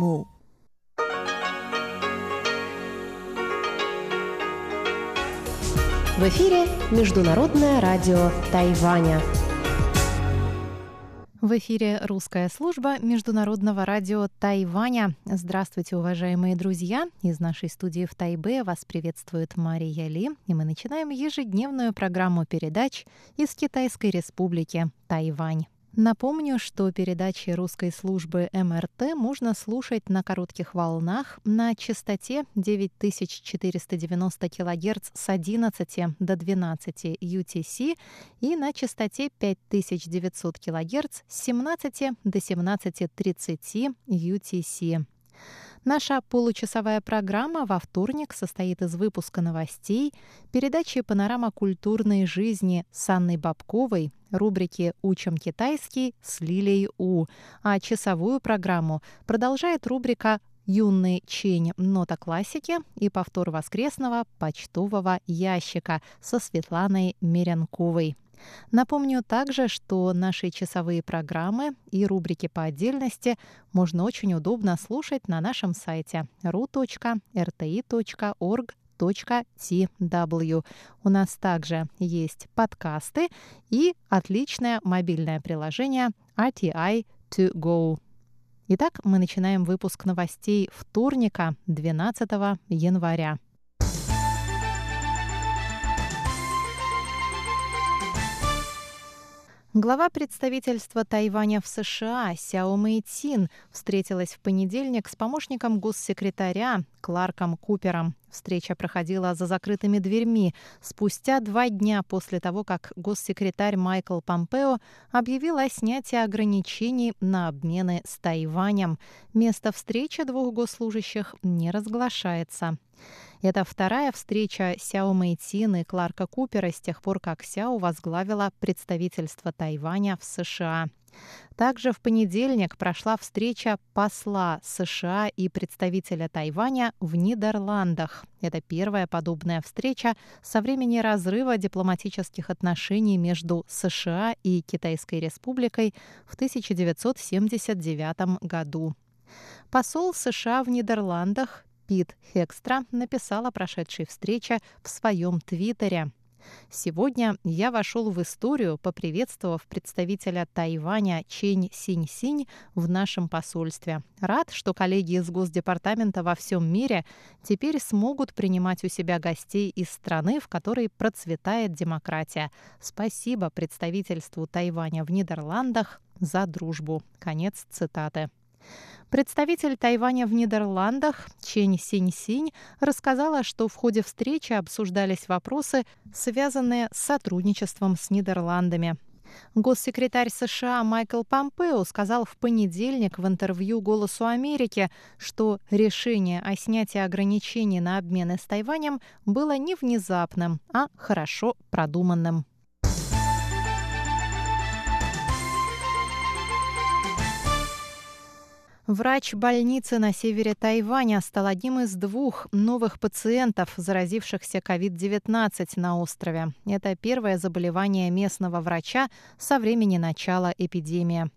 Му. В эфире Международное радио Тайваня. В эфире русская служба Международного радио Тайваня. Здравствуйте, уважаемые друзья! Из нашей студии в Тайбе вас приветствует Мария Ли, и мы начинаем ежедневную программу передач из Китайской Республики Тайвань. Напомню, что передачи русской службы МРТ можно слушать на коротких волнах на частоте 9490 кГц с 11 до 12 UTC и на частоте 5900 кГц с 17 до 17.30 UTC. Наша получасовая программа во вторник состоит из выпуска новостей, передачи «Панорама культурной жизни» с Анной Бабковой, рубрики «Учим китайский» с Лилией У, а часовую программу продолжает рубрика «Юный чень. Нота классики» и повтор воскресного почтового ящика со Светланой Меренковой. Напомню также, что наши часовые программы и рубрики по отдельности можно очень удобно слушать на нашем сайте ru.rti.org.tw. У нас также есть подкасты и отличное мобильное приложение RTI To Go. Итак, мы начинаем выпуск новостей вторника, 12 января. Глава представительства Тайваня в США Сяо Мэйтин встретилась в понедельник с помощником госсекретаря Кларком Купером. Встреча проходила за закрытыми дверьми спустя два дня после того, как госсекретарь Майкл Помпео объявил о снятии ограничений на обмены с Тайванем. Место встречи двух госслужащих не разглашается. Это вторая встреча Сяо Мэйтин и Кларка Купера с тех пор, как Сяо возглавила представительство Тайваня в США. Также в понедельник прошла встреча посла США и представителя Тайваня в Нидерландах. Это первая подобная встреча со времени разрыва дипломатических отношений между США и Китайской Республикой в 1979 году. Посол США в Нидерландах Пит Хекстра написал о прошедшей встрече в своем твиттере. Сегодня я вошел в историю, поприветствовав представителя Тайваня Чень Синь-Синь в нашем посольстве. Рад, что коллеги из Госдепартамента во всем мире теперь смогут принимать у себя гостей из страны, в которой процветает демократия. Спасибо представительству Тайваня в Нидерландах за дружбу. Конец цитаты. Представитель Тайваня в Нидерландах Чень Синь-Синь рассказала, что в ходе встречи обсуждались вопросы, связанные с сотрудничеством с Нидерландами. Госсекретарь США Майкл Помпео сказал в понедельник в интервью «Голосу Америки», что решение о снятии ограничений на обмены с Тайванем было не внезапным, а хорошо продуманным. Врач больницы на севере Тайваня стал одним из двух новых пациентов, заразившихся COVID-19 на острове. Это первое заболевание местного врача со времени начала эпидемии.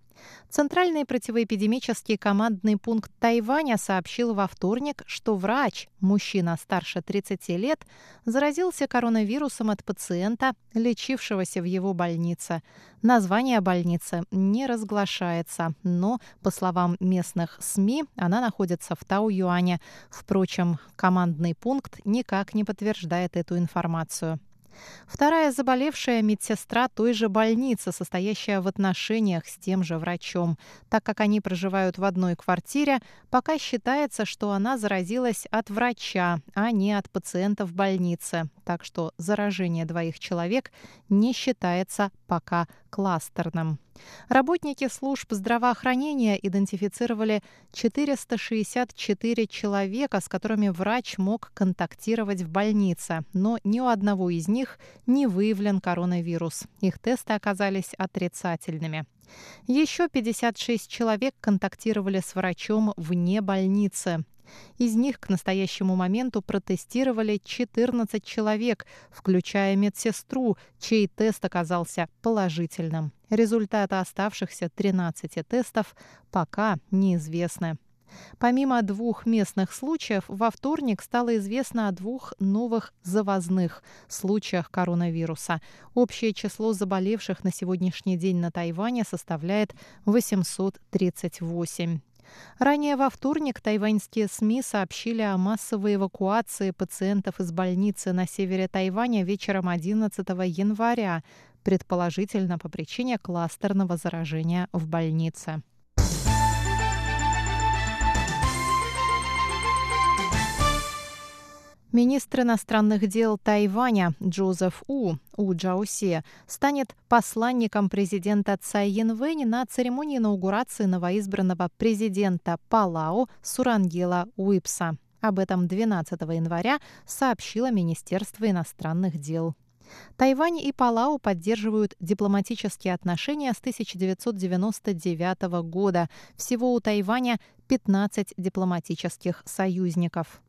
Центральный противоэпидемический командный пункт Тайваня сообщил во вторник, что врач, мужчина старше 30 лет, заразился коронавирусом от пациента, лечившегося в его больнице. Название больницы не разглашается, но, по словам местных СМИ, она находится в Тау-Юане. Впрочем, командный пункт никак не подтверждает эту информацию. Вторая заболевшая медсестра той же больницы, состоящая в отношениях с тем же врачом. Так как они проживают в одной квартире, пока считается, что она заразилась от врача, а не от пациента в больнице. Так что заражение двоих человек не считается пока кластерным. Работники служб здравоохранения идентифицировали 464 человека, с которыми врач мог контактировать в больнице, но ни у одного из них не выявлен коронавирус. Их тесты оказались отрицательными. Еще 56 человек контактировали с врачом вне больницы. Из них к настоящему моменту протестировали 14 человек, включая медсестру, чей тест оказался положительным. Результаты оставшихся 13 тестов пока неизвестны. Помимо двух местных случаев, во вторник стало известно о двух новых завозных случаях коронавируса. Общее число заболевших на сегодняшний день на Тайване составляет 838. Ранее во вторник тайваньские СМИ сообщили о массовой эвакуации пациентов из больницы на севере Тайваня вечером 11 января, предположительно по причине кластерного заражения в больнице. Министр иностранных дел Тайваня Джозеф У, У Джаусе, станет посланником президента Цай Янвэнь на церемонии инаугурации новоизбранного президента Палау Сурангела Уипса. Об этом 12 января сообщило Министерство иностранных дел. Тайвань и Палау поддерживают дипломатические отношения с 1999 года. Всего у Тайваня 15 дипломатических союзников.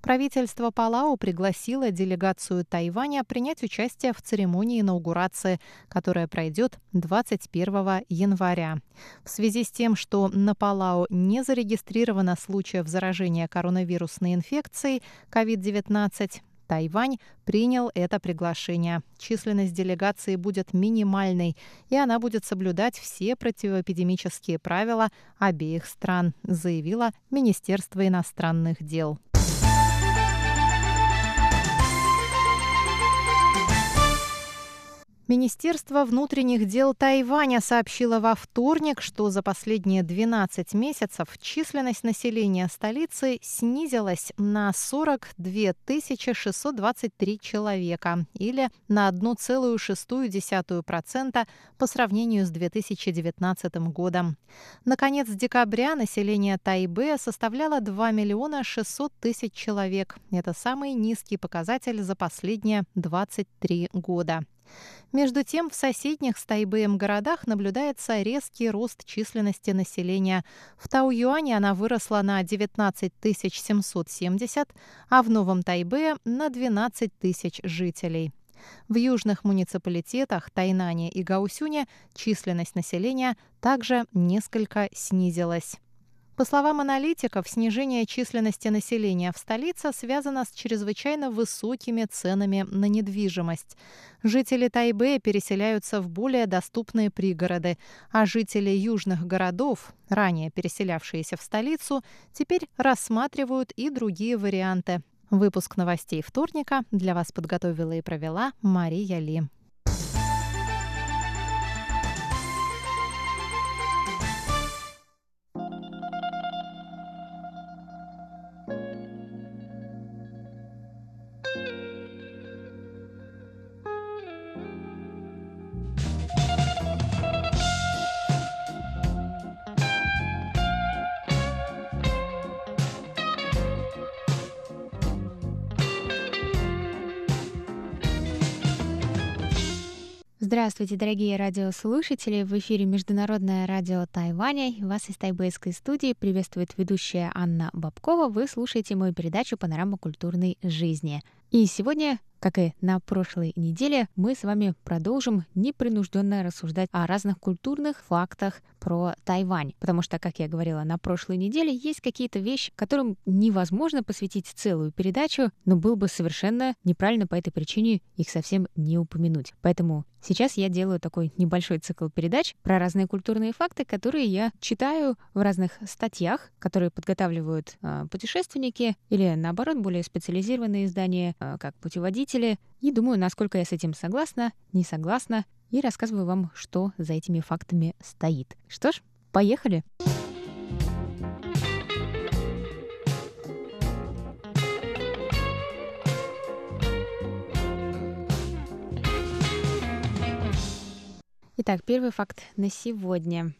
Правительство Палау пригласило делегацию Тайваня принять участие в церемонии инаугурации, которая пройдет 21 января. В связи с тем, что на Палау не зарегистрировано случаев заражения коронавирусной инфекцией COVID-19, Тайвань принял это приглашение. Численность делегации будет минимальной, и она будет соблюдать все противоэпидемические правила обеих стран, заявило Министерство иностранных дел. Министерство внутренних дел Тайваня сообщило во вторник, что за последние 12 месяцев численность населения столицы снизилась на 42 623 человека или на 1,6% по сравнению с 2019 годом. На конец декабря население Тайбе составляло 2 миллиона 600 тысяч человек. Это самый низкий показатель за последние 23 года. Между тем, в соседних с Тайбэем городах наблюдается резкий рост численности населения. В Тау-Юане она выросла на 19 770, а в Новом Тайбе на 12 тысяч жителей. В южных муниципалитетах Тайнане и Гаусюне численность населения также несколько снизилась. По словам аналитиков, снижение численности населения в столице связано с чрезвычайно высокими ценами на недвижимость. Жители Тайбэя переселяются в более доступные пригороды, а жители южных городов, ранее переселявшиеся в столицу, теперь рассматривают и другие варианты. Выпуск новостей вторника для вас подготовила и провела Мария Ли. Здравствуйте, дорогие радиослушатели! В эфире Международное радио Тайваня. Вас из тайбэйской студии приветствует ведущая Анна Бабкова. Вы слушаете мою передачу «Панорама культурной жизни». И сегодня как и на прошлой неделе, мы с вами продолжим непринужденно рассуждать о разных культурных фактах про Тайвань. Потому что, как я говорила на прошлой неделе, есть какие-то вещи, которым невозможно посвятить целую передачу, но было бы совершенно неправильно по этой причине их совсем не упомянуть. Поэтому сейчас я делаю такой небольшой цикл передач про разные культурные факты, которые я читаю в разных статьях, которые подготавливают э, путешественники или, наоборот, более специализированные издания, как путеводители и думаю, насколько я с этим согласна, не согласна, и рассказываю вам, что за этими фактами стоит. Что ж, поехали! Итак, первый факт на сегодня.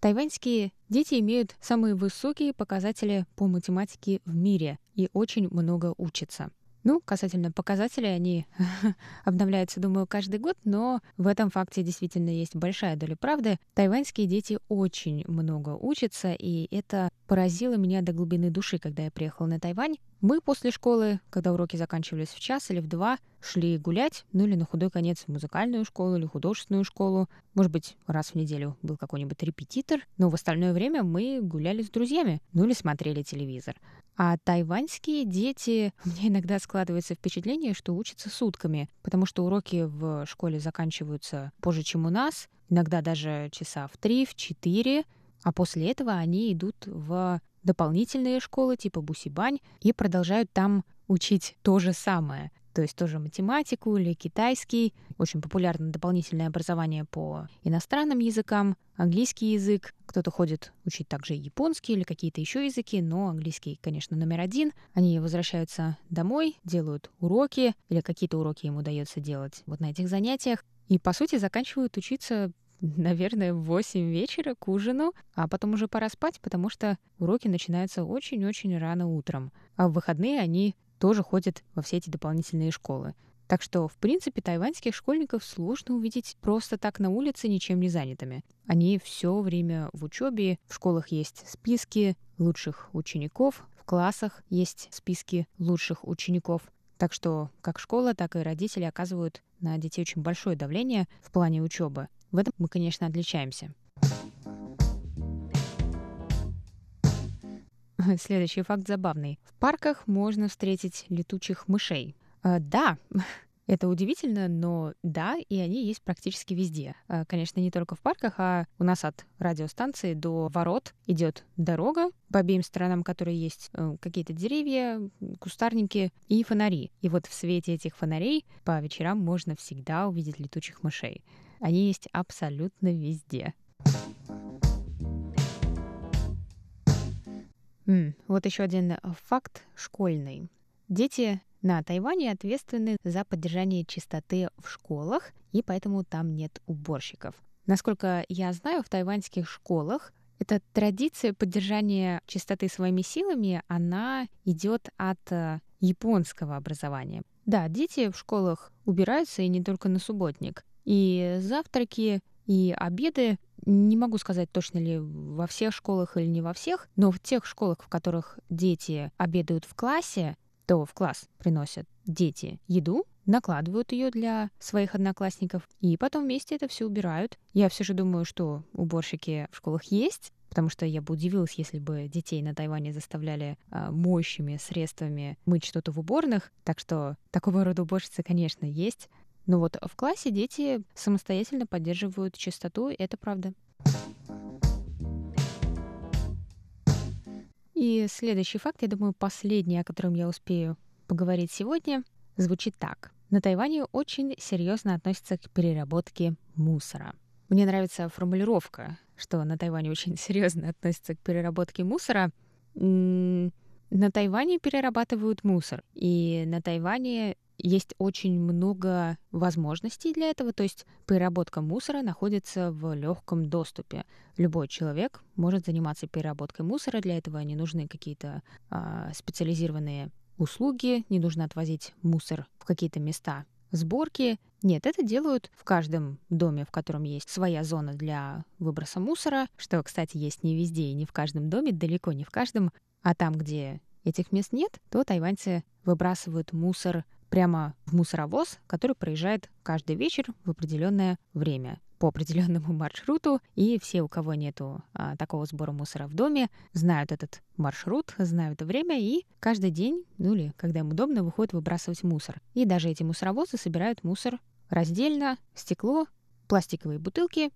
Тайваньские дети имеют самые высокие показатели по математике в мире и очень много учатся. Ну, касательно показателей, они обновляются, думаю, каждый год, но в этом факте действительно есть большая доля правды. Тайваньские дети очень много учатся, и это поразило меня до глубины души, когда я приехала на Тайвань. Мы после школы, когда уроки заканчивались в час или в два, шли гулять, ну или на худой конец в музыкальную школу или художественную школу. Может быть, раз в неделю был какой-нибудь репетитор, но в остальное время мы гуляли с друзьями, ну или смотрели телевизор. А тайваньские дети, меня иногда складывается впечатление, что учатся сутками, потому что уроки в школе заканчиваются позже, чем у нас, иногда даже часа в три, в четыре, а после этого они идут в дополнительные школы типа Бусибань и продолжают там учить то же самое. То есть тоже математику или китайский. Очень популярно дополнительное образование по иностранным языкам, английский язык. Кто-то ходит учить также японский или какие-то еще языки, но английский, конечно, номер один. Они возвращаются домой, делают уроки или какие-то уроки им удается делать вот на этих занятиях. И, по сути, заканчивают учиться наверное, в 8 вечера к ужину, а потом уже пора спать, потому что уроки начинаются очень-очень рано утром. А в выходные они тоже ходят во все эти дополнительные школы. Так что, в принципе, тайваньских школьников сложно увидеть просто так на улице ничем не занятыми. Они все время в учебе, в школах есть списки лучших учеников, в классах есть списки лучших учеников. Так что как школа, так и родители оказывают на детей очень большое давление в плане учебы. В этом мы, конечно, отличаемся. Следующий факт забавный. В парках можно встретить летучих мышей. Э, да, это удивительно, но да, и они есть практически везде. Э, конечно, не только в парках, а у нас от радиостанции до ворот идет дорога, по обеим сторонам которой есть э, какие-то деревья, кустарники и фонари. И вот в свете этих фонарей по вечерам можно всегда увидеть летучих мышей. Они есть абсолютно везде. Вот еще один факт школьный. Дети на Тайване ответственны за поддержание чистоты в школах, и поэтому там нет уборщиков. Насколько я знаю, в тайваньских школах эта традиция поддержания чистоты своими силами, она идет от э, японского образования. Да, дети в школах убираются и не только на субботник. И завтраки, и обеды, не могу сказать точно ли во всех школах или не во всех, но в тех школах, в которых дети обедают в классе, то в класс приносят дети еду, накладывают ее для своих одноклассников, и потом вместе это все убирают. Я все же думаю, что уборщики в школах есть, потому что я бы удивилась, если бы детей на Тайване заставляли э, моющими средствами мыть что-то в уборных. Так что такого рода уборщицы, конечно, есть. Но вот в классе дети самостоятельно поддерживают чистоту, это правда. И следующий факт, я думаю, последний, о котором я успею поговорить сегодня, звучит так. На Тайване очень серьезно относятся к переработке мусора. Мне нравится формулировка, что на Тайване очень серьезно относятся к переработке мусора. На Тайване перерабатывают мусор, и на Тайване есть очень много возможностей для этого, то есть переработка мусора находится в легком доступе. Любой человек может заниматься переработкой мусора, для этого не нужны какие-то э, специализированные услуги, не нужно отвозить мусор в какие-то места сборки. Нет, это делают в каждом доме, в котором есть своя зона для выброса мусора, что, кстати, есть не везде и не в каждом доме, далеко не в каждом, а там, где этих мест нет, то тайваньцы выбрасывают мусор прямо в мусоровоз, который проезжает каждый вечер в определенное время по определенному маршруту, и все, у кого нету а, такого сбора мусора в доме, знают этот маршрут, знают время, и каждый день, ну или когда им удобно, выходят выбрасывать мусор. И даже эти мусоровозы собирают мусор раздельно, стекло, пластиковые бутылки,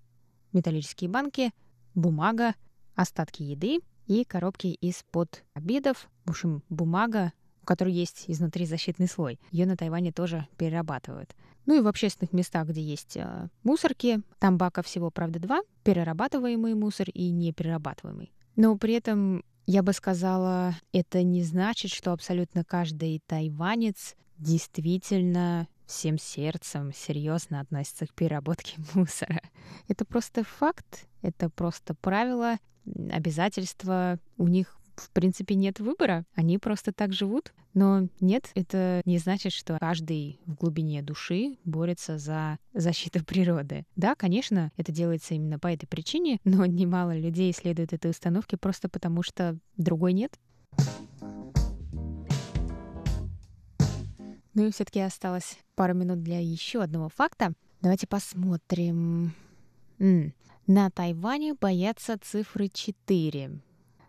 металлические банки, бумага, остатки еды и коробки из-под обедов. В общем, бумага, у которой есть изнутри защитный слой. Ее на Тайване тоже перерабатывают. Ну и в общественных местах, где есть э, мусорки, там бака всего, правда, два, перерабатываемый мусор и неперерабатываемый. Но при этом я бы сказала, это не значит, что абсолютно каждый тайванец действительно всем сердцем серьезно относится к переработке мусора. Это просто факт, это просто правило, обязательства. У них в принципе, нет выбора. Они просто так живут. Но нет, это не значит, что каждый в глубине души борется за защиту природы. Да, конечно, это делается именно по этой причине, но немало людей следует этой установке просто потому, что другой нет. Ну и все-таки осталось пару минут для еще одного факта. Давайте посмотрим. На Тайване боятся цифры 4.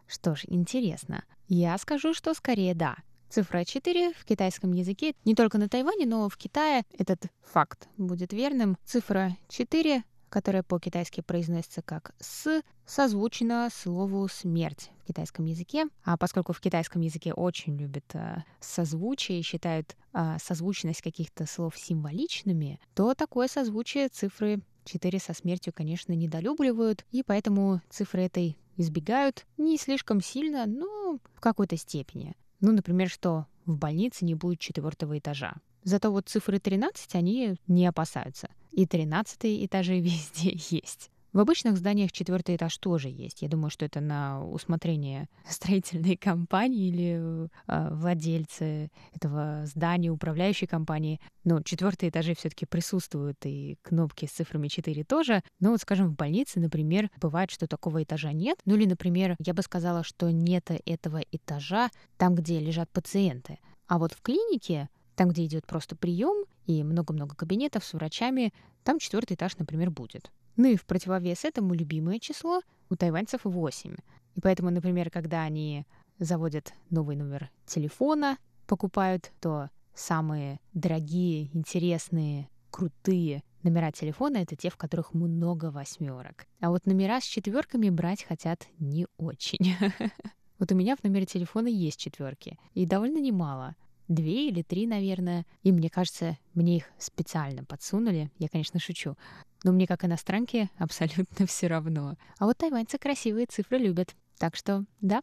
Что ж, интересно. Я скажу, что скорее да. Цифра 4 в китайском языке не только на Тайване, но в Китае этот факт будет верным. Цифра 4 которая по-китайски произносится как «с», созвучна слову «смерть» в китайском языке. А поскольку в китайском языке очень любят э, созвучие и считают э, созвучность каких-то слов символичными, то такое созвучие цифры 4 со смертью, конечно, недолюбливают, и поэтому цифры этой избегают не слишком сильно, но в какой-то степени. Ну, например, что в больнице не будет четвертого этажа. Зато вот цифры 13 они не опасаются. И 13 этажи везде есть. В обычных зданиях четвертый этаж тоже есть. Я думаю, что это на усмотрение строительной компании или э, владельца этого здания, управляющей компании. Но четвертые этажи все-таки присутствуют, и кнопки с цифрами 4 тоже. Но вот, скажем, в больнице, например, бывает, что такого этажа нет. Ну или, например, я бы сказала, что нет этого этажа там, где лежат пациенты. А вот в клинике, там, где идет просто прием и много-много кабинетов с врачами, там четвертый этаж, например, будет. Ну и в противовес этому любимое число у тайваньцев 8. И поэтому, например, когда они заводят новый номер телефона, покупают, то самые дорогие, интересные, крутые номера телефона — это те, в которых много восьмерок. А вот номера с четверками брать хотят не очень. Вот у меня в номере телефона есть четверки, и довольно немало. Две или три, наверное. И мне кажется, мне их специально подсунули. Я, конечно, шучу. Но мне, как иностранке, абсолютно все равно. А вот тайваньцы красивые цифры любят. Так что, да.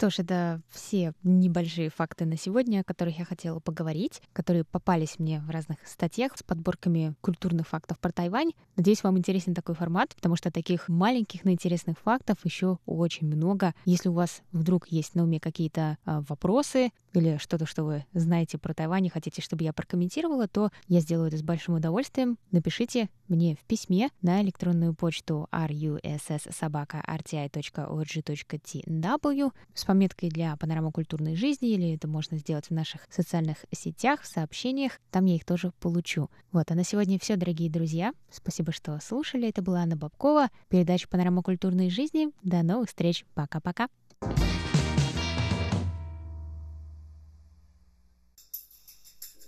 Что ж, это все небольшие факты на сегодня, о которых я хотела поговорить, которые попались мне в разных статьях с подборками культурных фактов про Тайвань. Надеюсь, вам интересен такой формат, потому что таких маленьких, но интересных фактов еще очень много. Если у вас вдруг есть на уме какие-то а, вопросы или что-то, что вы знаете про Тайвань и хотите, чтобы я прокомментировала, то я сделаю это с большим удовольствием. Напишите мне в письме на электронную почту russsobaka.rti.org.tw с пометкой для панорамы культурной жизни, или это можно сделать в наших социальных сетях, в сообщениях. Там я их тоже получу. Вот, а на сегодня все, дорогие друзья. Спасибо, что слушали. Это была Анна Бабкова, передача «Панорама культурной жизни». До новых встреч. Пока-пока.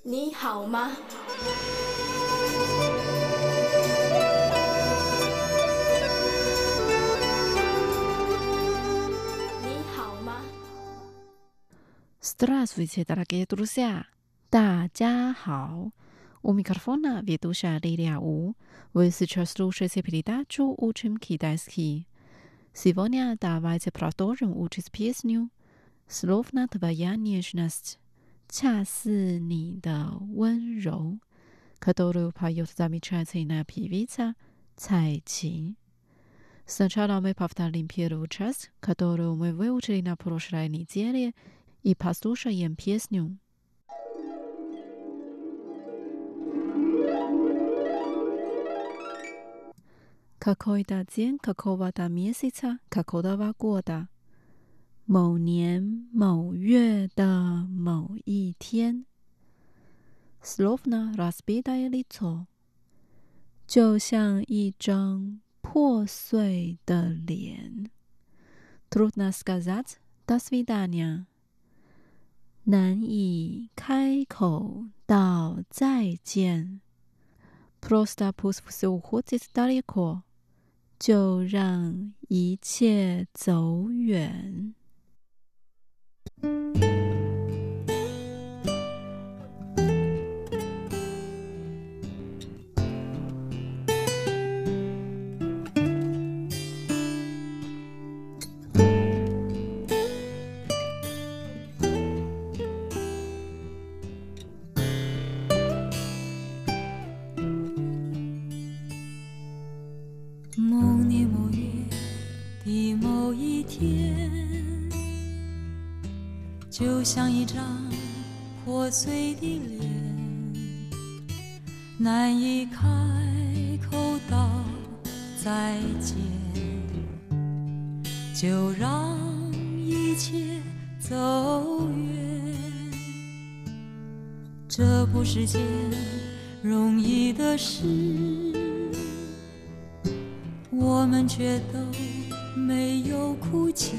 你好吗？Здравствуйте, дорогие друзья! 大家好! У микрофона ведущая Лилия У. Вы сейчас слушаете передачу «Учим китайский». Сегодня давайте продолжим учить песню «Словно твоя нежность», 恰似你的温柔，которую поет замечательная певица Цай Чин. Сначала мы повторим первую часть, которую мы выучили на прошлой неделе – и послушаем песню. Какой-то день какого-то месяца какого-то года. 某年某月的某一天。Slovna r a s p i d a l i t o 就像一张破碎的脸。Trudna skazat dasvidania，难以开口道再见。Prosta pusvusu hodis daleko，就让一切走远。Thank you. 难以开口道再见，就让一切走远。这不是件容易的事，我们却都没有哭泣。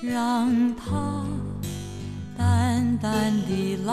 让它淡淡的来，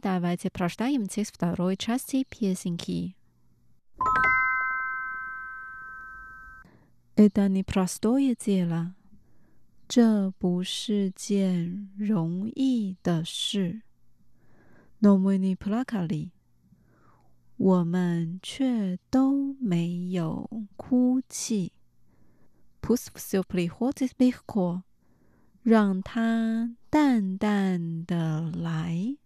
давайте прочитаем текст второй части песенки. Это непростое дело. 这不是件容易的事。Но мы не плакали. 我们却都没有哭泣。Пусть все приходит легко. 让它淡淡的来。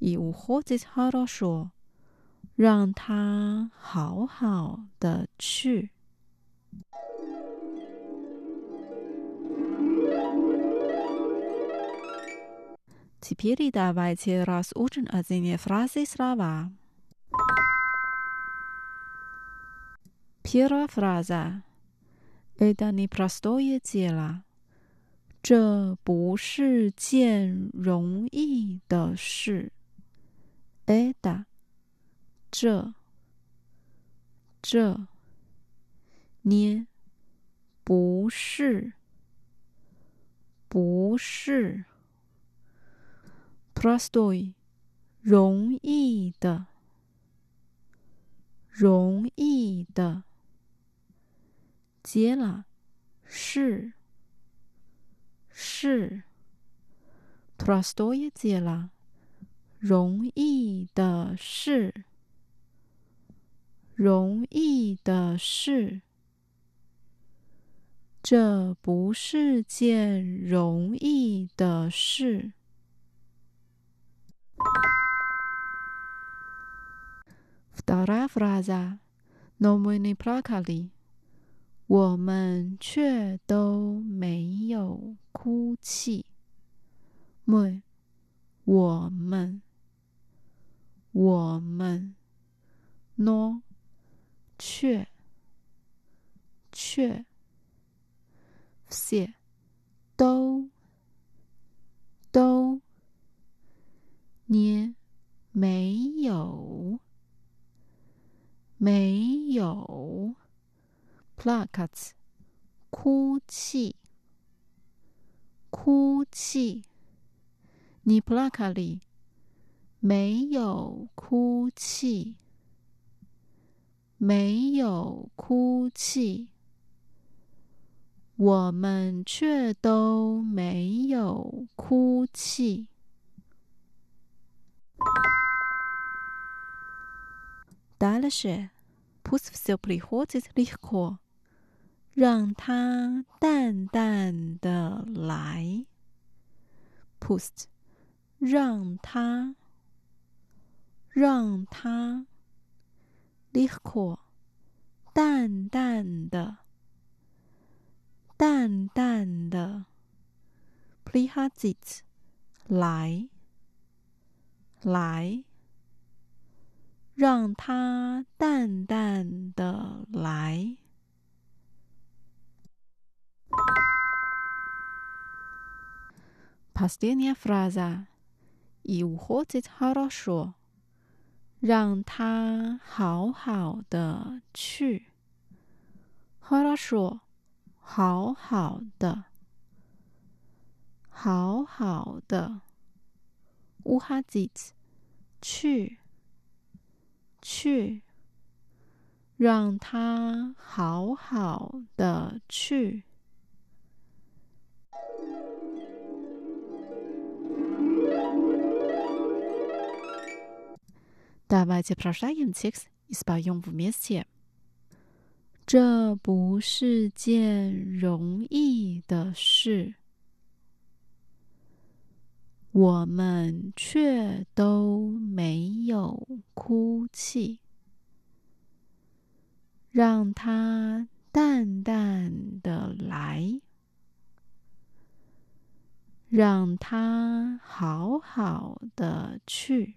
以无或者好好说，让他好好的去。Теперь давайте разучим одни фразы слова. Первая фраза. Это непростое дело. 这不是件容易的事。 Eda，这这。你不是不是。trust to 你容易的。容易的。接了，是是。trust to 也接了。容易的事，容易的事，这不是件容易的事。Вторая фраза: Но мы не плакали. 我们却都没有哭泣。Мы，我们。 我们喏却却谢都都你没有没有。plaques 哭泣。哭泣。你 plaque 里没有哭泣，没有哭泣，我们却都没有哭泣。Дальше пусть все приходит легко，让它淡淡的来。Pust，让它。 让它 liquor 淡淡的，淡淡的 prihazit 来来，让它淡淡的来。Последняя фраза и уходит хорошо. 让他好好的去。хорошо，好好的，好好的。уходить，去，去，让他好好的去。 Давайте прочитаем текст и споем вместе. 这不是件容易的事，我们却都没有哭泣。让它淡淡的来，让它好好的去。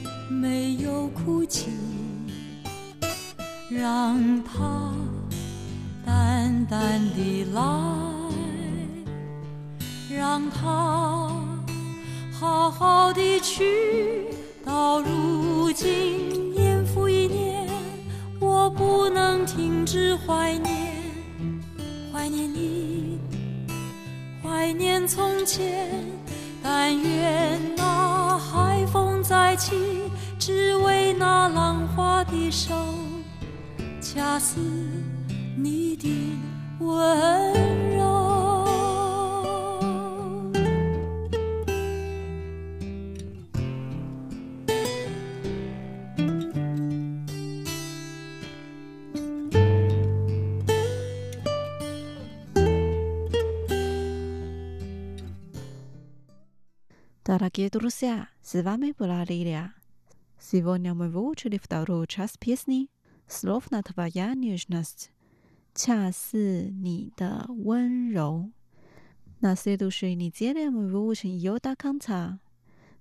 没有哭泣，让它淡淡地来，让它好好地去。到如今，年复一年，我不能停止怀念，怀念你，怀念从前。但愿那海风再起，只为那浪花的手，恰似你的温柔。Дорогие друзья, с вами была Лилия. Сегодня мы выучили вторую часть песни Словно твоя нежность». На следующей неделе мы выучим ее до конца.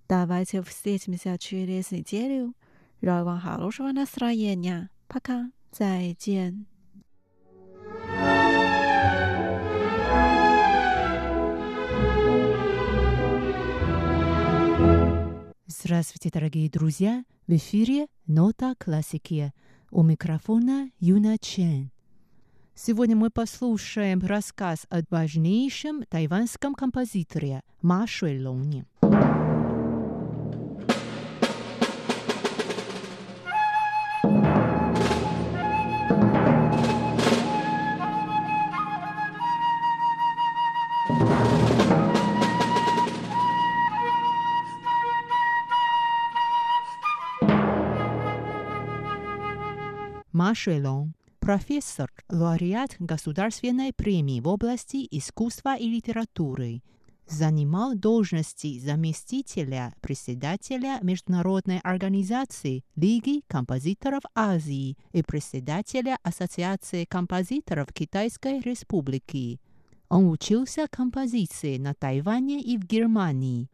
Давайте встретимся через неделю. Желаю вам хорошего настроения. Пока. 再见。Здравствуйте, дорогие друзья! В эфире «Нота классики». У микрофона Юна Чен. Сегодня мы послушаем рассказ о важнейшем тайванском композиторе Ма Шуэлоне. Ма Шуэлон – профессор, лауреат Государственной премии в области искусства и литературы. Занимал должности заместителя председателя Международной организации Лиги композиторов Азии и председателя Ассоциации композиторов Китайской Республики. Он учился композиции на Тайване и в Германии.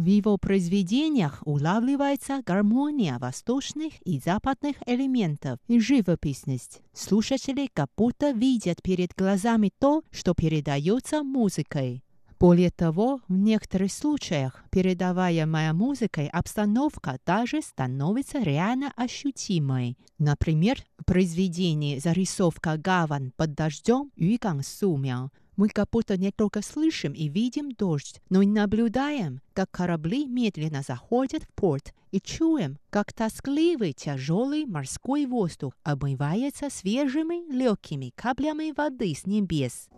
В его произведениях улавливается гармония восточных и западных элементов и живописность. Слушатели как будто видят перед глазами то, что передается музыкой. Более того, в некоторых случаях передаваемая музыкой обстановка даже становится реально ощутимой. Например, в произведении «Зарисовка гавань под дождем» Юйган Сумяо мы как будто не только слышим и видим дождь, но и наблюдаем, как корабли медленно заходят в порт, и чуем, как тоскливый тяжелый морской воздух обмывается свежими легкими каплями воды с небес.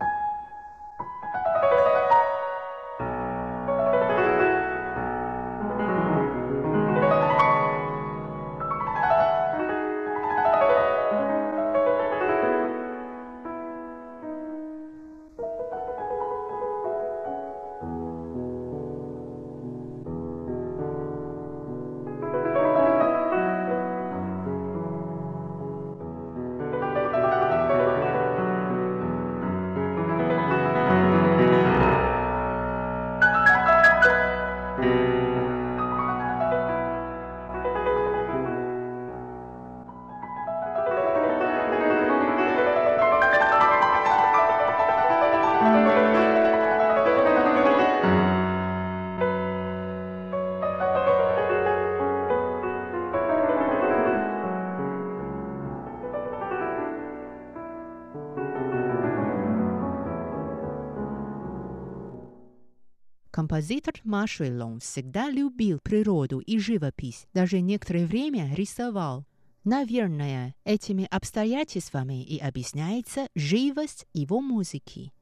Композитор Ма Шуйлong всегда любил природу и живопись, даже некоторое время рисовал. Наверное, этими обстоятельствами и объясняется живость его музыки.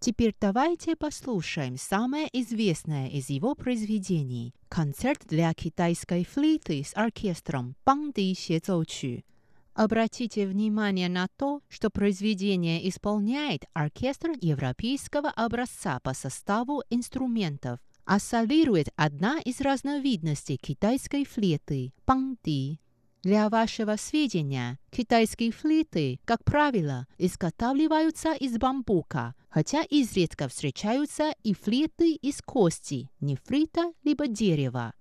Теперь давайте послушаем самое известное из его произведений – концерт для китайской флейты с оркестром «Бангди Xie Обратите внимание на то, что произведение исполняет оркестр европейского образца по составу инструментов, а солирует одна из разновидностей китайской флейты – «Бангди». Для вашего сведения, китайские флейты, как правило, изготавливаются из бамбука, хотя изредка встречаются и флейты из кости, нефрита либо дерева.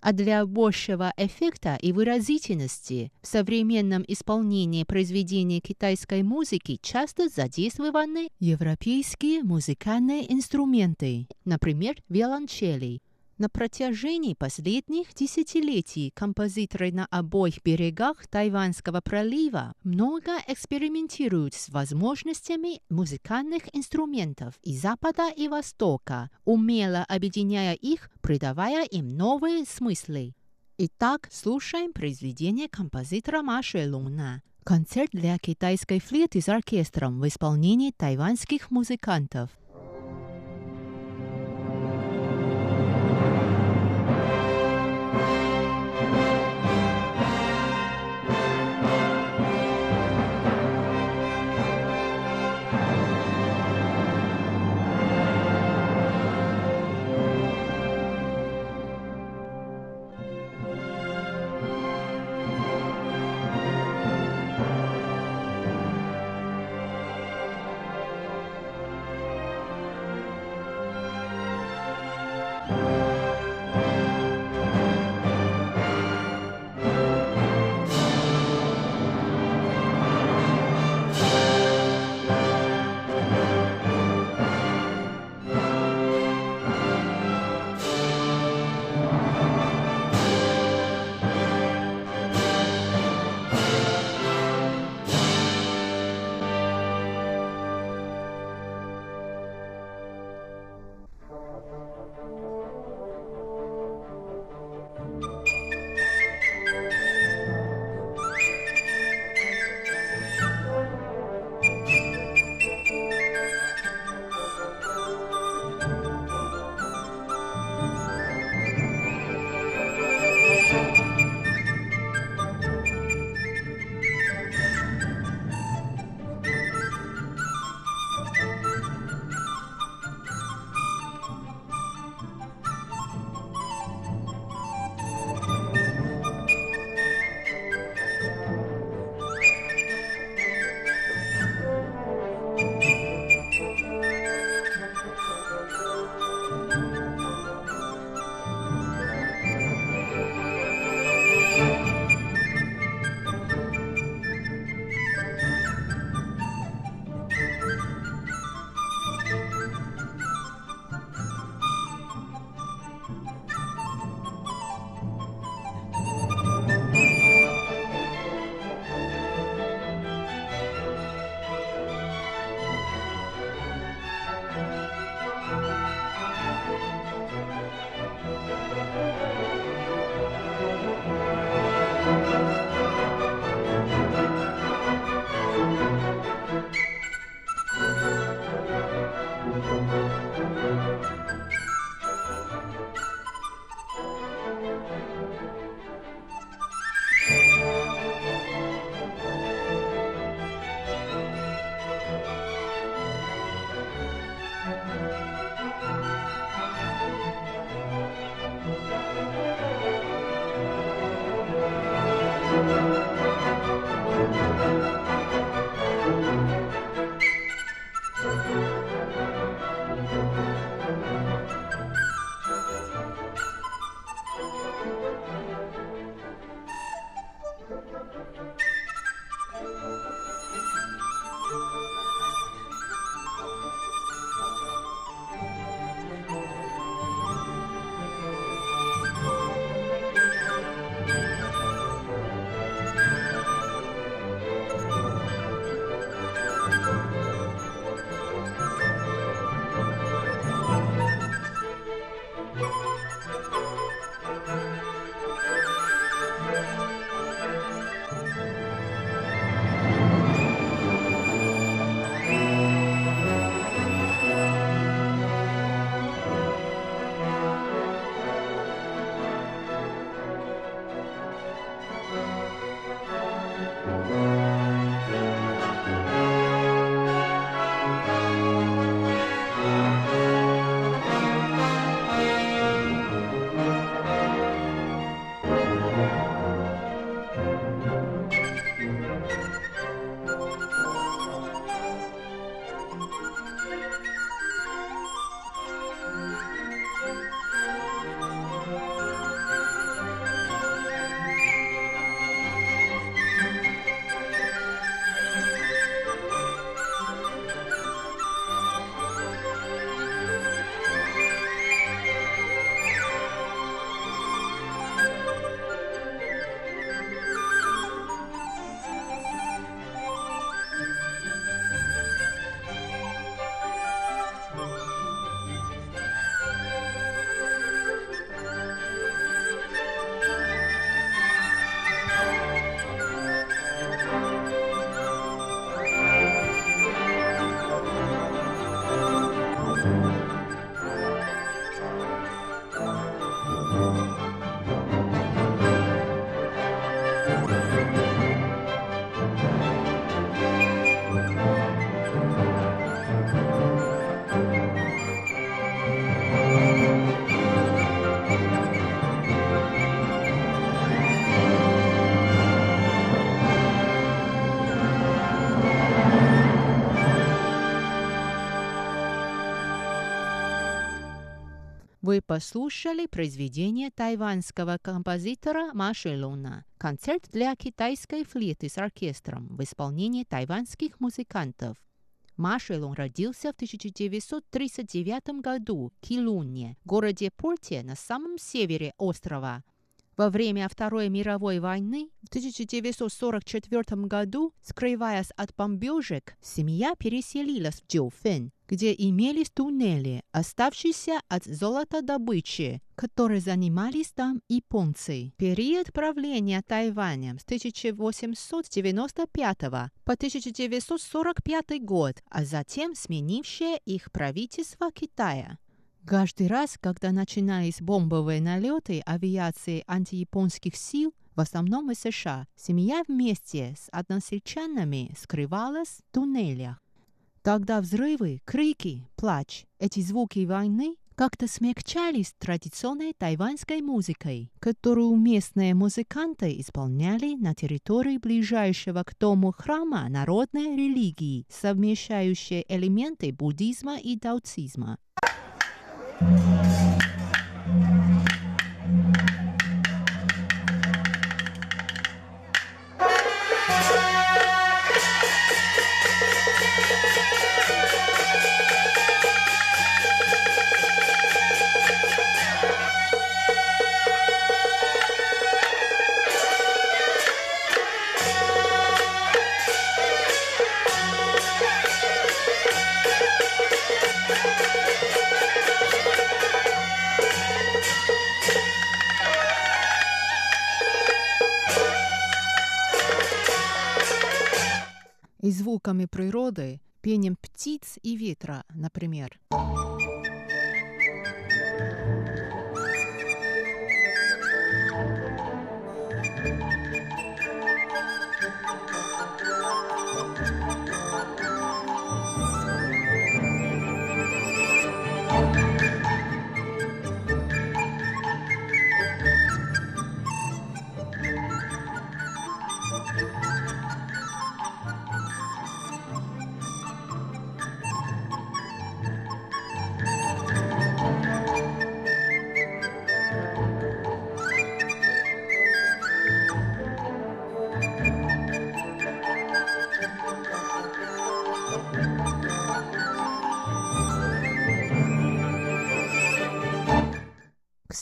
А для большего эффекта и выразительности в современном исполнении произведений китайской музыки часто задействованы европейские музыкальные инструменты, например, виолончели, на протяжении последних десятилетий композиторы на обоих берегах Тайванского пролива много экспериментируют с возможностями музыкальных инструментов и Запада и Востока, умело объединяя их, придавая им новые смыслы. Итак, слушаем произведение композитора Маши Луна. Концерт для китайской флейты с оркестром в исполнении тайванских музыкантов. Вы послушали произведение тайванского композитора Маши Луна «Концерт для китайской флейты с оркестром» в исполнении тайванских музыкантов. Машелун родился в 1939 году в Килуне, городе Порте на самом севере острова. Во время Второй мировой войны в 1944 году, скрываясь от бомбежек, семья переселилась в Джоуфен, где имелись туннели, оставшиеся от золотодобычи, которые занимались там японцы. Период правления Тайванем с 1895 по 1945 год, а затем сменившее их правительство Китая. Каждый раз, когда начинались бомбовые налеты авиации антияпонских сил, в основном из США, семья вместе с односельчанами скрывалась в туннелях. Тогда взрывы, крики, плач, эти звуки войны как-то смягчались традиционной тайваньской музыкой, которую местные музыканты исполняли на территории ближайшего к дому храма народной религии, совмещающей элементы буддизма и даоцизма. и звуками природы, пением птиц и ветра, например.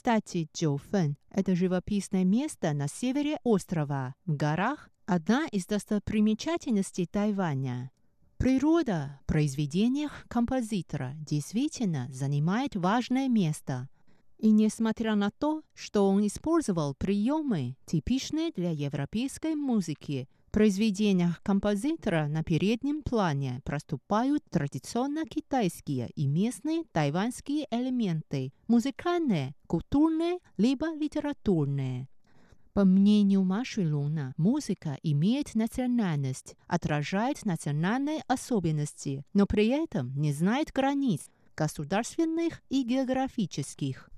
Кстати, Джоуфэн – это живописное место на севере острова, в горах, одна из достопримечательностей Тайваня. Природа в произведениях композитора действительно занимает важное место. И несмотря на то, что он использовал приемы, типичные для европейской музыки, произведениях композитора на переднем плане проступают традиционно китайские и местные тайваньские элементы, музыкальные, культурные, либо литературные. По мнению Маши Луна, музыка имеет национальность, отражает национальные особенности, но при этом не знает границ государственных и географических.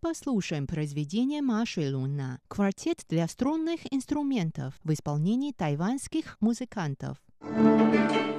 Послушаем произведение Маши Луна «Квартет для струнных инструментов» в исполнении тайваньских музыкантов. Это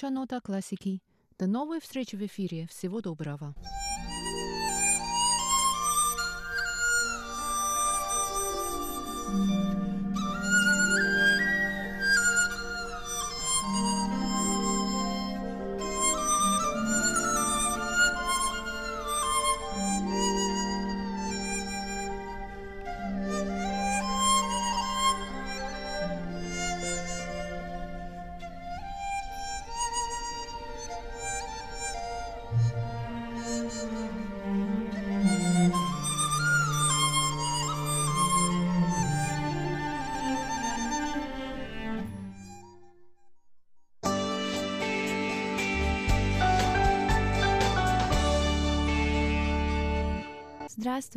передача «Нота классики». До новой встречи в эфире. Всего доброго.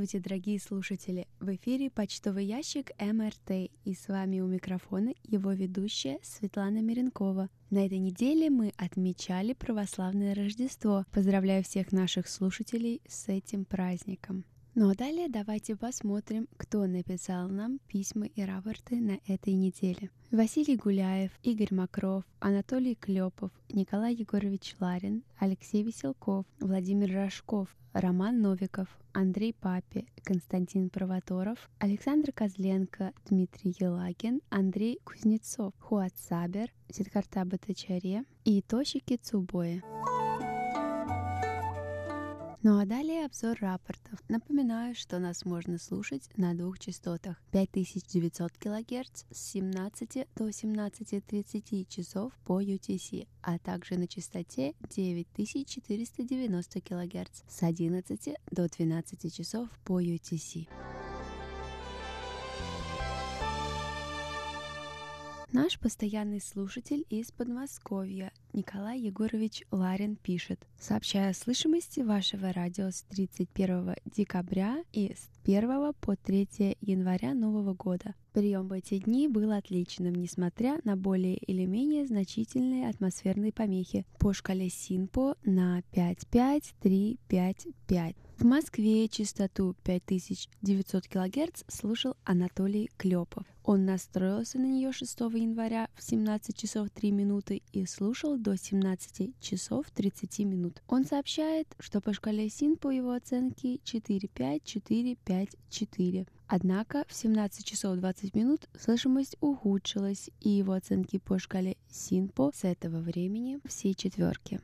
Здравствуйте, дорогие слушатели! В эфире почтовый ящик МРТ, и с вами у микрофона его ведущая Светлана Миренкова. На этой неделе мы отмечали православное Рождество. Поздравляю всех наших слушателей с этим праздником. Ну а далее давайте посмотрим, кто написал нам письма и рапорты на этой неделе. Василий Гуляев, Игорь Макров, Анатолий Клепов, Николай Егорович Ларин, Алексей Веселков, Владимир Рожков, Роман Новиков, Андрей Папи, Константин Провоторов, Александр Козленко, Дмитрий Елагин, Андрей Кузнецов, Хуат Сабер, Сидхарта Батачаре и Тошики Цубои. Ну а далее обзор рапортов. Напоминаю, что нас можно слушать на двух частотах 5900 кГц с 17 до 17.30 часов по UTC, а также на частоте 9490 кГц с 11 до 12 часов по UTC. Наш постоянный слушатель из Подмосковья Николай Егорович Ларин пишет. Сообщая о слышимости вашего радио с 31 декабря и с 1 по 3 января Нового года. Прием в эти дни был отличным, несмотря на более или менее значительные атмосферные помехи по шкале СИНПО на 55355. В Москве частоту 5900 кГц слушал Анатолий Клепов. Он настроился на нее 6 января в 17 часов 3 минуты и слушал до 17 часов 30 минут. Он сообщает, что по шкале СИН по его оценке 4-5-4-5-4. Однако в 17 часов 20 минут слышимость ухудшилась, и его оценки по шкале СИНПО с этого времени все четверки.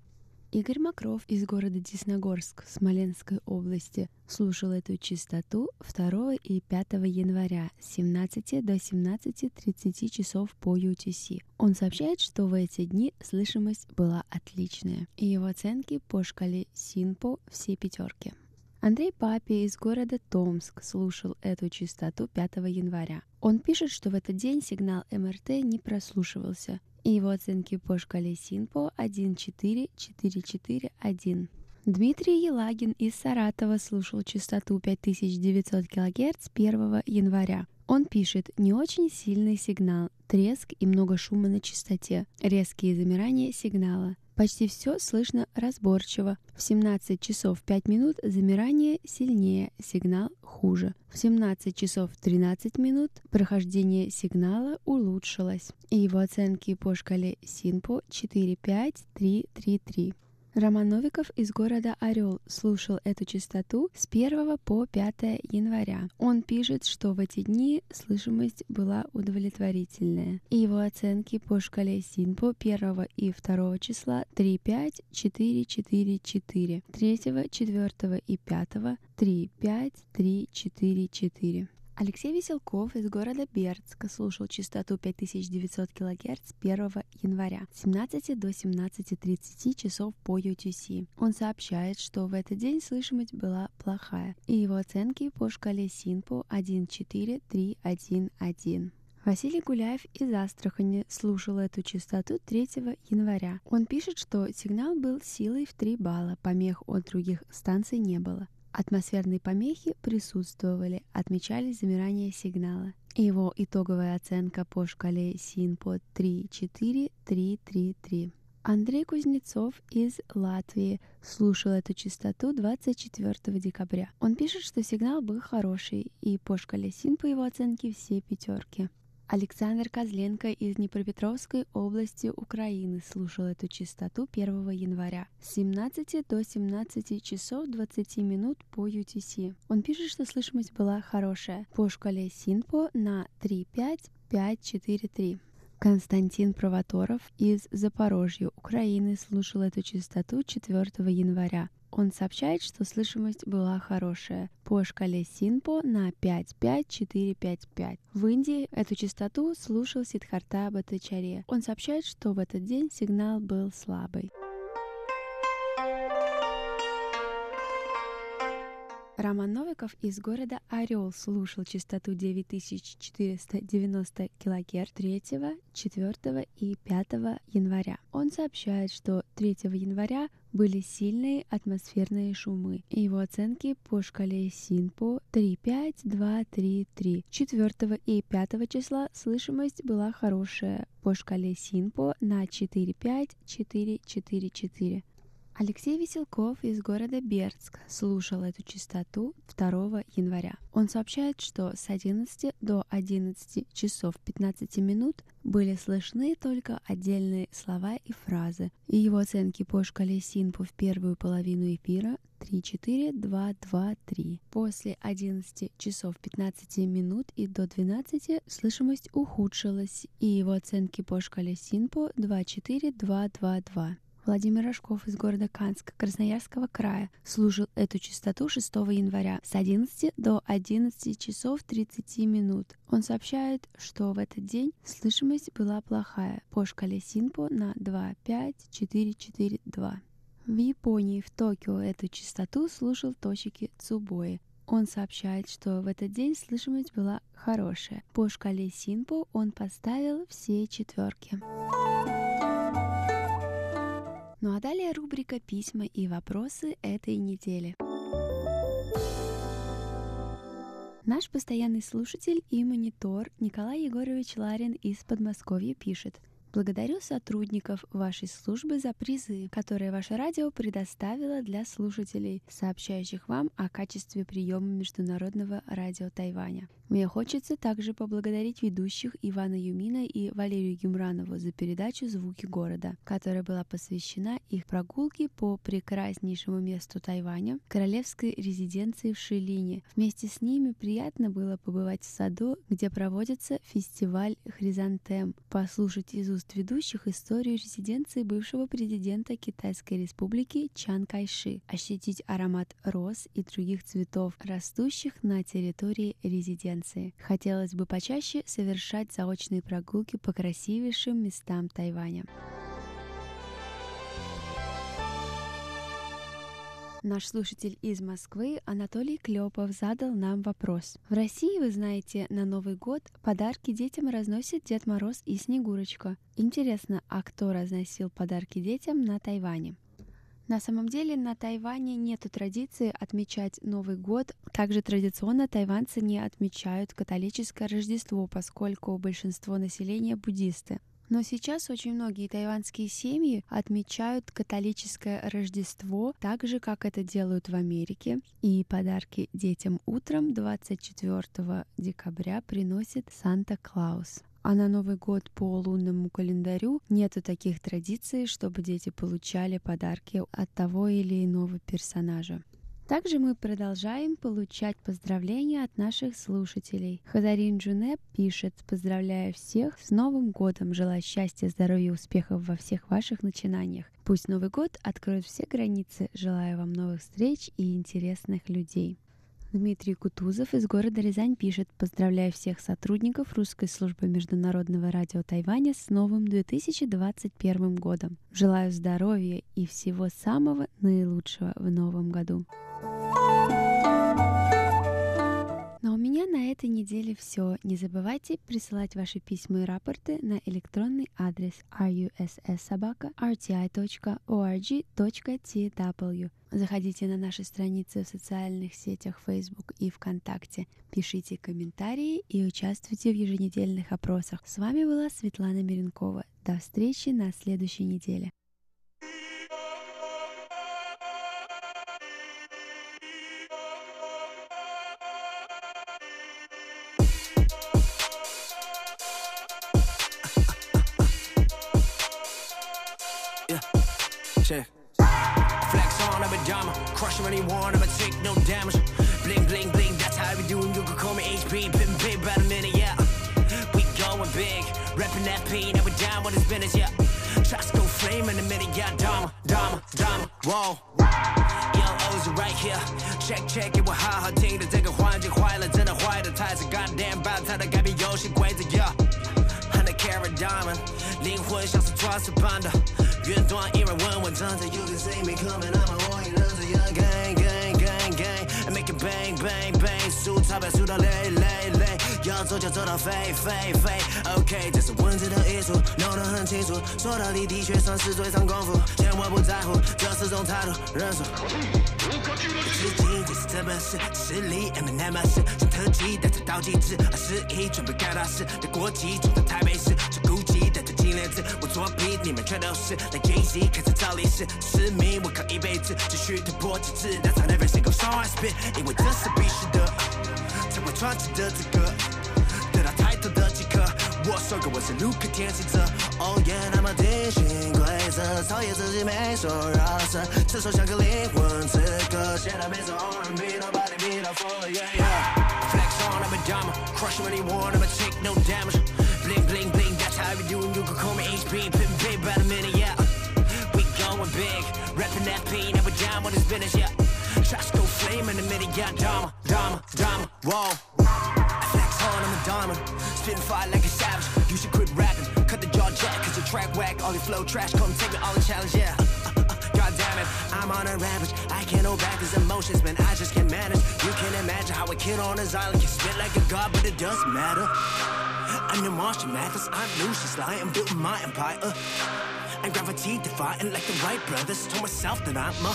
Игорь Макров из города Десногорск Смоленской области слушал эту частоту 2 и 5 января с 17 до 17.30 часов по UTC. Он сообщает, что в эти дни слышимость была отличная, и его оценки по шкале СИНПО все пятерки. Андрей Папи из города Томск слушал эту частоту 5 января. Он пишет, что в этот день сигнал МРТ не прослушивался, и его оценки по шкале СИНПО 14441. Дмитрий Елагин из Саратова слушал частоту 5900 кГц 1 января. Он пишет «Не очень сильный сигнал, треск и много шума на частоте, резкие замирания сигнала. Почти все слышно разборчиво. В 17 часов 5 минут замирание сильнее, сигнал хуже. В 17 часов 13 минут прохождение сигнала улучшилось. И его оценки по шкале СИНПО 4-5-3-3-3. Роман Новиков из города Орел слушал эту частоту с 1 по 5 января. Он пишет, что в эти дни слышимость была удовлетворительная. И его оценки по шкале СИНПО 1 и 2 числа 3, 5, 4, 4, 4, 3, 4 и 5 3, 5, 3, 4, 4. Алексей Веселков из города Бердска слушал частоту 5900 кГц 1 января с 17 до 17.30 часов по UTC. Он сообщает, что в этот день слышимость была плохая, и его оценки по шкале СИНПО 1.4.3.1.1. Василий Гуляев из Астрахани слушал эту частоту 3 января. Он пишет, что сигнал был силой в 3 балла, помех от других станций не было. Атмосферные помехи присутствовали, отмечались замирание сигнала. Его итоговая оценка по шкале СИНПО 3-4-3-3-3. Андрей Кузнецов из Латвии слушал эту частоту 24 декабря. Он пишет, что сигнал был хороший, и по шкале СИН по его оценке все пятерки. Александр Козленко из Днепропетровской области Украины слушал эту частоту 1 января с 17 до 17 часов 20 минут по UTC. Он пишет, что слышимость была хорошая по шкале СИНПО на 35543. Константин Провоторов из Запорожья, Украины, слушал эту частоту 4 января он сообщает, что слышимость была хорошая по шкале Синпо на 55455. В Индии эту частоту слушал Сидхарта Батачаре. Он сообщает, что в этот день сигнал был слабый. Роман Новиков из города Орел слушал частоту 9490 кГц 3, 4 и 5 января. Он сообщает, что 3 января были сильные атмосферные шумы. Его оценки по шкале СИНПО 3-5-2-3-3. 4 и 5 числа слышимость была хорошая по шкале СИНПО на 4-5-4-4-4. Алексей Веселков из города Бердск слушал эту частоту 2 января. Он сообщает, что с 11 до 11 часов 15 минут были слышны только отдельные слова и фразы, и его оценки по шкале Синпу в первую половину эфира 3, 4, 2, 2, 3. После 11 часов 15 минут и до 12 слышимость ухудшилась, и его оценки по шкале Синпо 2, 4, 2, 2, 2. Владимир Рожков из города Канск Красноярского края служил эту частоту 6 января с 11 до 11 часов 30 минут. Он сообщает, что в этот день слышимость была плохая по шкале Синпо на 2, 5, 4, 4, 2. В Японии, в Токио, эту частоту слушал Тошики Цубои. Он сообщает, что в этот день слышимость была хорошая. По шкале Синпо он поставил все четверки. Ну а далее рубрика «Письма и вопросы этой недели». Наш постоянный слушатель и монитор Николай Егорович Ларин из Подмосковья пишет. Благодарю сотрудников вашей службы за призы, которые ваше радио предоставило для слушателей, сообщающих вам о качестве приема Международного радио Тайваня. Мне хочется также поблагодарить ведущих Ивана Юмина и Валерию Гемранову за передачу «Звуки города», которая была посвящена их прогулке по прекраснейшему месту Тайваня, королевской резиденции в Шилине. Вместе с ними приятно было побывать в саду, где проводится фестиваль «Хризантем», послушать из уст ведущих историю резиденции бывшего президента Китайской республики Чан Кайши, ощутить аромат роз и других цветов, растущих на территории резиденции. Хотелось бы почаще совершать заочные прогулки по красивейшим местам Тайваня. Наш слушатель из Москвы Анатолий Клепов задал нам вопрос. В России, вы знаете, на Новый год подарки детям разносит Дед Мороз и Снегурочка. Интересно, а кто разносил подарки детям на Тайване? На самом деле на Тайване нет традиции отмечать Новый год. Также традиционно тайванцы не отмечают католическое Рождество, поскольку большинство населения буддисты. Но сейчас очень многие тайваньские семьи отмечают католическое Рождество так же, как это делают в Америке. И подарки детям утром 24 декабря приносит Санта-Клаус. А на Новый год по лунному календарю нету таких традиций, чтобы дети получали подарки от того или иного персонажа. Также мы продолжаем получать поздравления от наших слушателей. Хадарин Джунеп пишет, поздравляю всех с Новым годом, желаю счастья, здоровья успехов во всех ваших начинаниях. Пусть Новый год откроет все границы. Желаю вам новых встреч и интересных людей. Дмитрий Кутузов из города Рязань пишет «Поздравляю всех сотрудников русской службы международного радио Тайваня с новым 2021 годом. Желаю здоровья и всего самого наилучшего в новом году». А у меня на этой неделе все. Не забывайте присылать ваши письма и рапорты на электронный адрес russsobaka.rti.org.tw. Заходите на наши страницы в социальных сетях Facebook и ВКонтакте, пишите комментарии и участвуйте в еженедельных опросах. С вами была Светлана Миренкова. До встречи на следующей неделе. business, yeah. Shots go flame in a minute, yeah. Dama, dama, dama, whoa. Young O's right here. Check, check, it 我好好听的这个环境坏了，真的坏的太是 goddamn 爆炸的改变游戏规则，yeah。Hundred carat diamond，灵魂像是钻石般的。远端依然稳稳站着，You can see me coming，那么我也忍着，Yeah gang gang gang gang，make it bang bang bang，数钞票数到累累累， 走就走到飞飞飞，OK，这是文字的艺术，弄得很清楚，说到底的确算是最长功夫，千万不在乎，这是种态度，认输。资金这是这本事，实力 M N M 是像特技，但它倒计时，二十一准备干大事，的国际住在台北市，是孤寂，带着金链子，我作弊，你们全都是 like Jay Z，开始造历史，失明，我靠一辈子继续突破极致，That's on every single song I spit，因为这是必须的，成为传奇的资格，头的即刻。我说过我是路克天行者，Oh yeah，那么定性规则，讨厌自己没说饶舌，这首像个灵魂之歌，写的没错 R&B，Nobody beat up for yeah yeah。Flex on, I'm a diamond, crush anyone, I'ma take no damage. Bling bling bling, that's how we do, and you can call me HP, pin big by the minute, yeah. We going big, reppin' that P, never down with this business, yeah. Shots go flame in the minute, yeah, drama, drama, drama, whoa. I flex hard, I'm a diamond, spitting fire like a savage. You should quit rapping, cut the jaw jack, cause your track whack, all your flow trash, come take me all the challenge, yeah. God damn it, I'm on a rampage. I can't hold back these emotions, man. I just can't manage. You can't imagine how a kid on his island can spit like a god, but it doesn't matter. I'm the Martian Mathers, I'm Lucius Lion, I'm building my empire. And gravity defying like the Wright brothers. Told myself that I'm a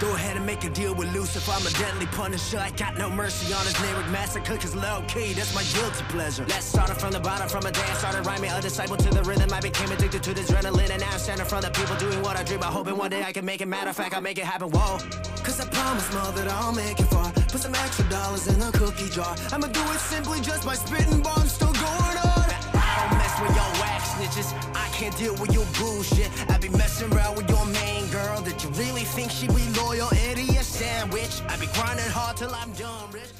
go ahead and make a deal with Lucifer. I'm a deadly punisher. I got no mercy on his lyric massacre. Cause low key, that's my guilty pleasure. Let's start it from the bottom. From a day I started rhyming, a disciple to the rhythm. I became addicted to the adrenaline. And now I'm standing from the people doing what I dream. I hoping one day I can make it. Matter of fact, I'll make it happen. Whoa. Cause I promise, mom, that I'll make it far. Put some extra dollars in the cookie jar. I'ma do it simply just by spitting bombs. Still going with your whack snitches. I can't deal with your bullshit. I be messing around with your main girl. Did you really think she be loyal? Idiot sandwich. I be grinding hard till I'm done rich.